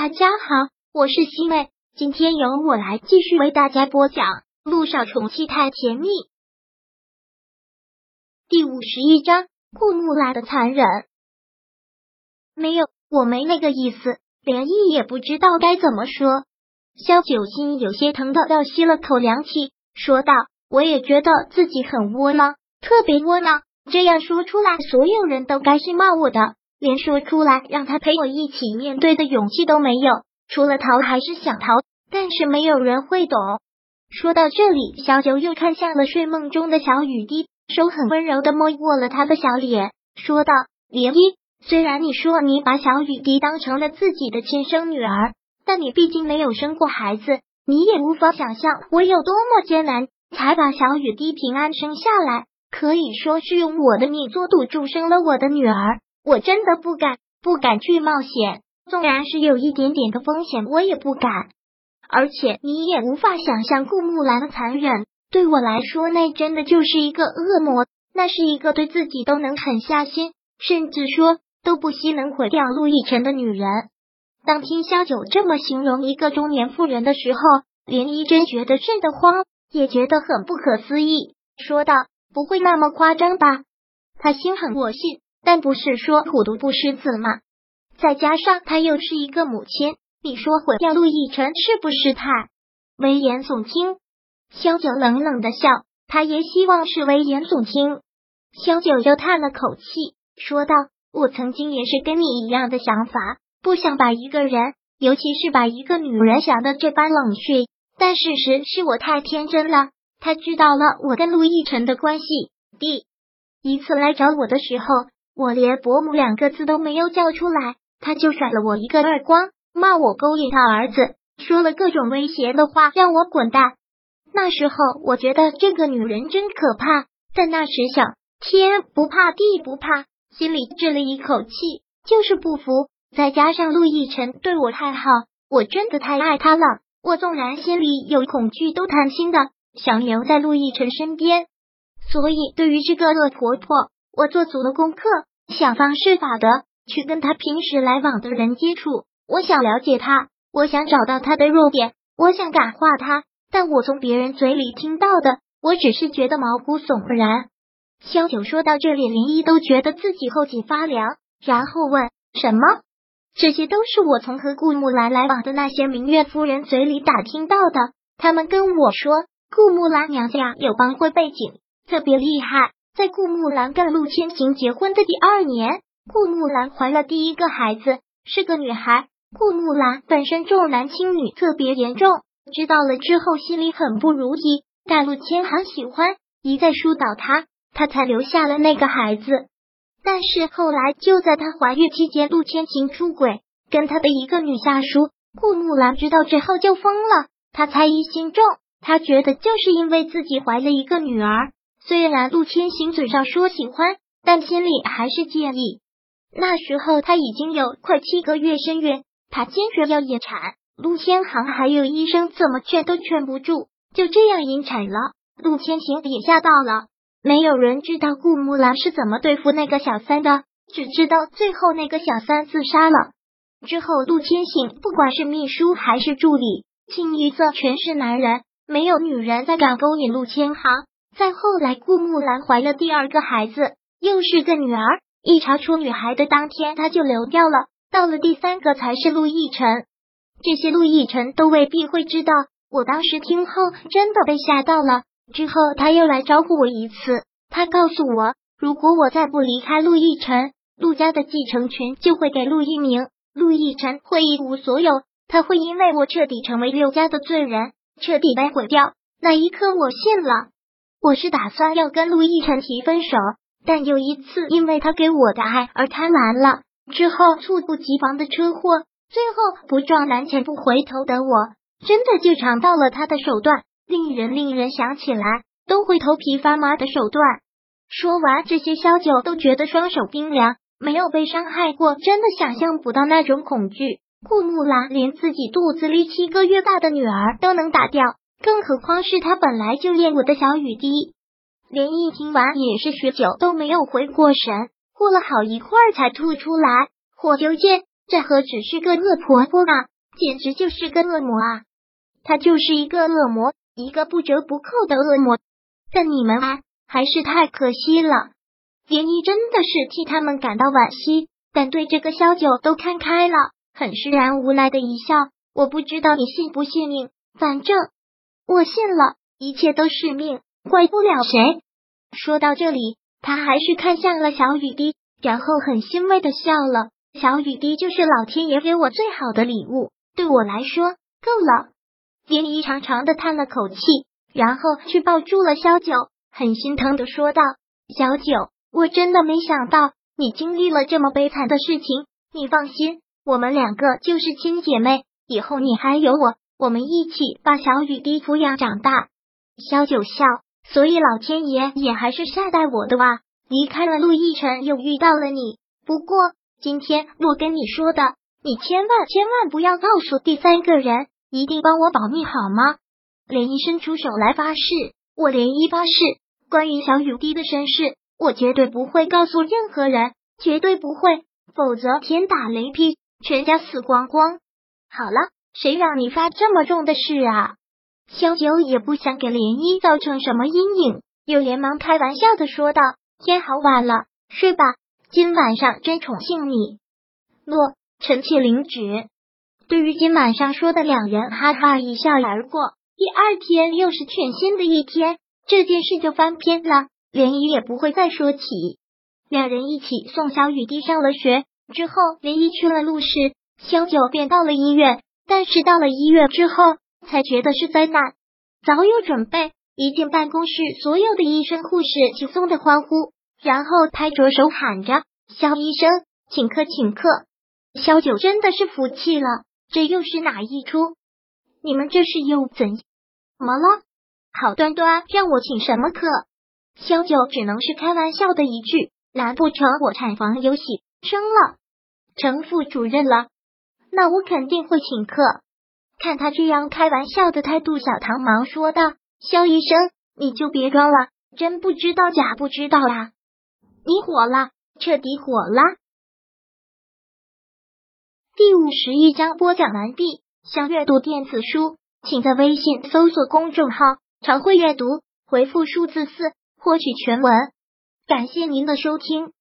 大家好，我是西妹，今天由我来继续为大家播讲《路上宠妻太甜蜜》第五十一章：顾木兰的残忍。没有，我没那个意思。连毅也不知道该怎么说。萧九心有些疼的倒吸了口凉气，说道：“我也觉得自己很窝囊，特别窝囊。这样说出来，所有人都该是骂我的。”连说出来让他陪我一起面对的勇气都没有，除了逃还是想逃，但是没有人会懂。说到这里，小九又看向了睡梦中的小雨滴，手很温柔的摸过了他的小脸，说道：“涟漪，虽然你说你把小雨滴当成了自己的亲生女儿，但你毕竟没有生过孩子，你也无法想象我有多么艰难才把小雨滴平安生下来，可以说是用我的命做赌注生了我的女儿。”我真的不敢，不敢去冒险。纵然是有一点点的风险，我也不敢。而且你也无法想象顾木兰的残忍。对我来说，那真的就是一个恶魔。那是一个对自己都能狠下心，甚至说都不惜能毁掉陆亦辰的女人。当听萧九这么形容一个中年妇人的时候，林依真觉得瘆得慌，也觉得很不可思议，说道：“不会那么夸张吧？”他心狠我信。但不是说虎毒不食子吗？再加上她又是一个母亲，你说毁掉陆亦辰是不是太危言耸听？萧九冷冷的笑，他也希望是危言耸听。萧九又叹了口气，说道：“我曾经也是跟你一样的想法，不想把一个人，尤其是把一个女人想的这般冷血。但事实是我太天真了。他知道了我跟陆亦辰的关系，第一次来找我的时候。”我连伯母两个字都没有叫出来，他就甩了我一个耳光，骂我勾引他儿子，说了各种威胁的话，让我滚蛋。那时候我觉得这个女人真可怕，在那时想天不怕地不怕，心里置了一口气，就是不服。再加上陆亦辰对我太好，我真的太爱他了。我纵然心里有恐惧，都贪心的想留在陆亦辰身边。所以对于这个恶婆婆，我做足了功课。想方设法的去跟他平时来往的人接触，我想了解他，我想找到他的弱点，我想感化他。但我从别人嘴里听到的，我只是觉得毛骨悚然。萧九说到这里，林一都觉得自己后脊发凉，然后问：“什么？这些都是我从和顾木兰来往的那些明月夫人嘴里打听到的。他们跟我说，顾木兰娘家有帮会背景，特别厉害。”在顾木兰跟陆千行结婚的第二年，顾木兰怀了第一个孩子，是个女孩。顾木兰本身重男轻女特别严重，知道了之后心里很不如意。但陆千行喜欢，一再疏导她，她才留下了那个孩子。但是后来就在她怀孕期间，陆千行出轨，跟他的一个女下属。顾木兰知道之后就疯了，她猜疑心重，她觉得就是因为自己怀了一个女儿。虽然陆千行嘴上说喜欢，但心里还是介意。那时候他已经有快七个月身孕，他坚决要引产。陆千行还有医生怎么劝都劝不住，就这样引产了。陆千行也吓到了。没有人知道顾木兰是怎么对付那个小三的，只知道最后那个小三自杀了。之后陆千行不管是秘书还是助理，清一色全是男人，没有女人再敢勾引陆千行。再后来，顾木兰怀了第二个孩子，又是个女儿。一查出女孩的当天，她就流掉了。到了第三个才是陆亦辰，这些陆亦辰都未必会知道。我当时听后真的被吓到了。之后他又来招呼我一次，他告诉我，如果我再不离开陆亦辰，陆家的继承权就会给陆一鸣，陆亦辰会一无所有，他会因为我彻底成为陆家的罪人，彻底被毁掉。那一刻，我信了。我是打算要跟陆亦辰提分手，但有一次因为他给我的爱而贪婪了，之后猝不及防的车祸，最后不撞南墙不回头的我，真的就尝到了他的手段，令人令人想起来都会头皮发麻的手段。说完这些，萧九都觉得双手冰凉，没有被伤害过，真的想象不到那种恐惧。顾木兰连自己肚子里七个月大的女儿都能打掉。更何况是他本来就练我的小雨滴。连毅听完也是许久都没有回过神，过了好一会儿才吐出来：“火九剑，这何止是个恶婆婆啊，简直就是个恶魔啊！她就是一个恶魔，一个不折不扣的恶魔。但你们啊，还是太可惜了。连依真的是替他们感到惋惜，但对这个萧九都看开了，很释然无奈的一笑。我不知道你信不信命，反正我信了，一切都是命，怪不了谁。说到这里，他还是看向了小雨滴，然后很欣慰的笑了。小雨滴就是老天爷给我最好的礼物，对我来说够了。连依长长的叹了口气，然后去抱住了萧九，很心疼的说道：“小九，我真的没想到你经历了这么悲惨的事情。你放心，我们两个就是亲姐妹，以后你还有我，我们一起把小雨滴抚养长大。”萧九笑，所以老天爷也还是善待我的哇。离开了陆亦辰，又遇到了你，不过。今天我跟你说的，你千万千万不要告诉第三个人，一定帮我保密好吗？连漪伸出手来发誓，我连漪发誓，关于小雨滴的身世，我绝对不会告诉任何人，绝对不会，否则天打雷劈，全家死光光。好了，谁让你发这么重的誓啊？萧九也不想给涟漪造成什么阴影，又连忙开玩笑的说道：“天好晚了，睡吧。”今晚上真宠幸你，诺，臣妾领旨。对于今晚上说的，两人哈哈一笑而过。第二天又是全新的一天，这件事就翻篇了，连漪也不会再说起。两人一起送小雨滴上了学之后，连漪去了陆氏，萧九便到了医院。但是到了医院之后，才觉得是灾难。早有准备，一进办公室，所有的医生护士轻松的欢呼。然后拍着手喊着：“肖医生，请客，请客！”肖九真的是服气了，这又是哪一出？你们这是又怎么了？好端端让我请什么客？肖九只能是开玩笑的一句：“难不成我产房有喜生了，成副主任了？那我肯定会请客。”看他这样开玩笑的态度，小唐忙说道：“肖医生，你就别装了，真不知道假不知道啦。”你火了，彻底火了。第五十一章播讲完毕。想阅读电子书，请在微信搜索公众号“常会阅读”，回复数字四获取全文。感谢您的收听。